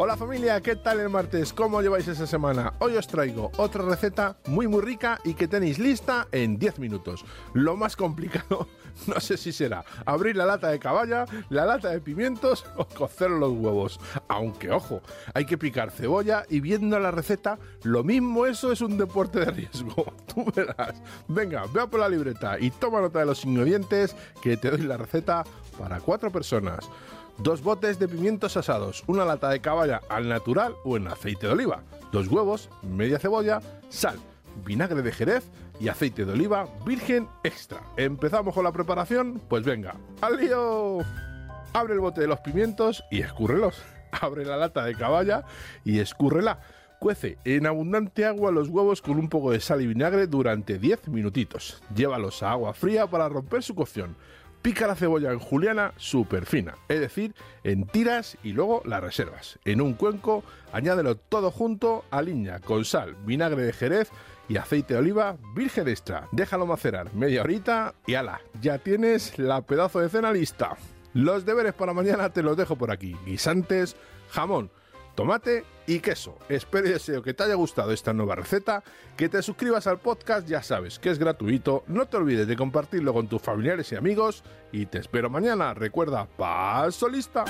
Hola familia, ¿qué tal el martes? ¿Cómo lleváis esa semana? Hoy os traigo otra receta muy muy rica y que tenéis lista en 10 minutos. Lo más complicado, no sé si será abrir la lata de caballa, la lata de pimientos o cocer los huevos. Aunque ojo, hay que picar cebolla y viendo la receta, lo mismo eso es un deporte de riesgo. Tú verás. Venga, vea por la libreta y toma nota de los ingredientes que te doy la receta para cuatro personas dos botes de pimientos asados, una lata de caballa al natural o en aceite de oliva, dos huevos, media cebolla, sal, vinagre de jerez y aceite de oliva virgen extra. ¿Empezamos con la preparación? Pues venga, ¡al lío! Abre el bote de los pimientos y escúrrelos. Abre la lata de caballa y escúrrela. Cuece en abundante agua los huevos con un poco de sal y vinagre durante 10 minutitos. Llévalos a agua fría para romper su cocción. Pica la cebolla en juliana súper fina, es decir, en tiras y luego la reservas. En un cuenco, añádelo todo junto, aliña con sal, vinagre de jerez y aceite de oliva virgen extra. Déjalo macerar media horita y ala, ya tienes la pedazo de cena lista. Los deberes para mañana te los dejo por aquí. Guisantes, jamón, tomate y queso. Espero y deseo que te haya gustado esta nueva receta, que te suscribas al podcast, ya sabes que es gratuito, no te olvides de compartirlo con tus familiares y amigos y te espero mañana. Recuerda, paso lista.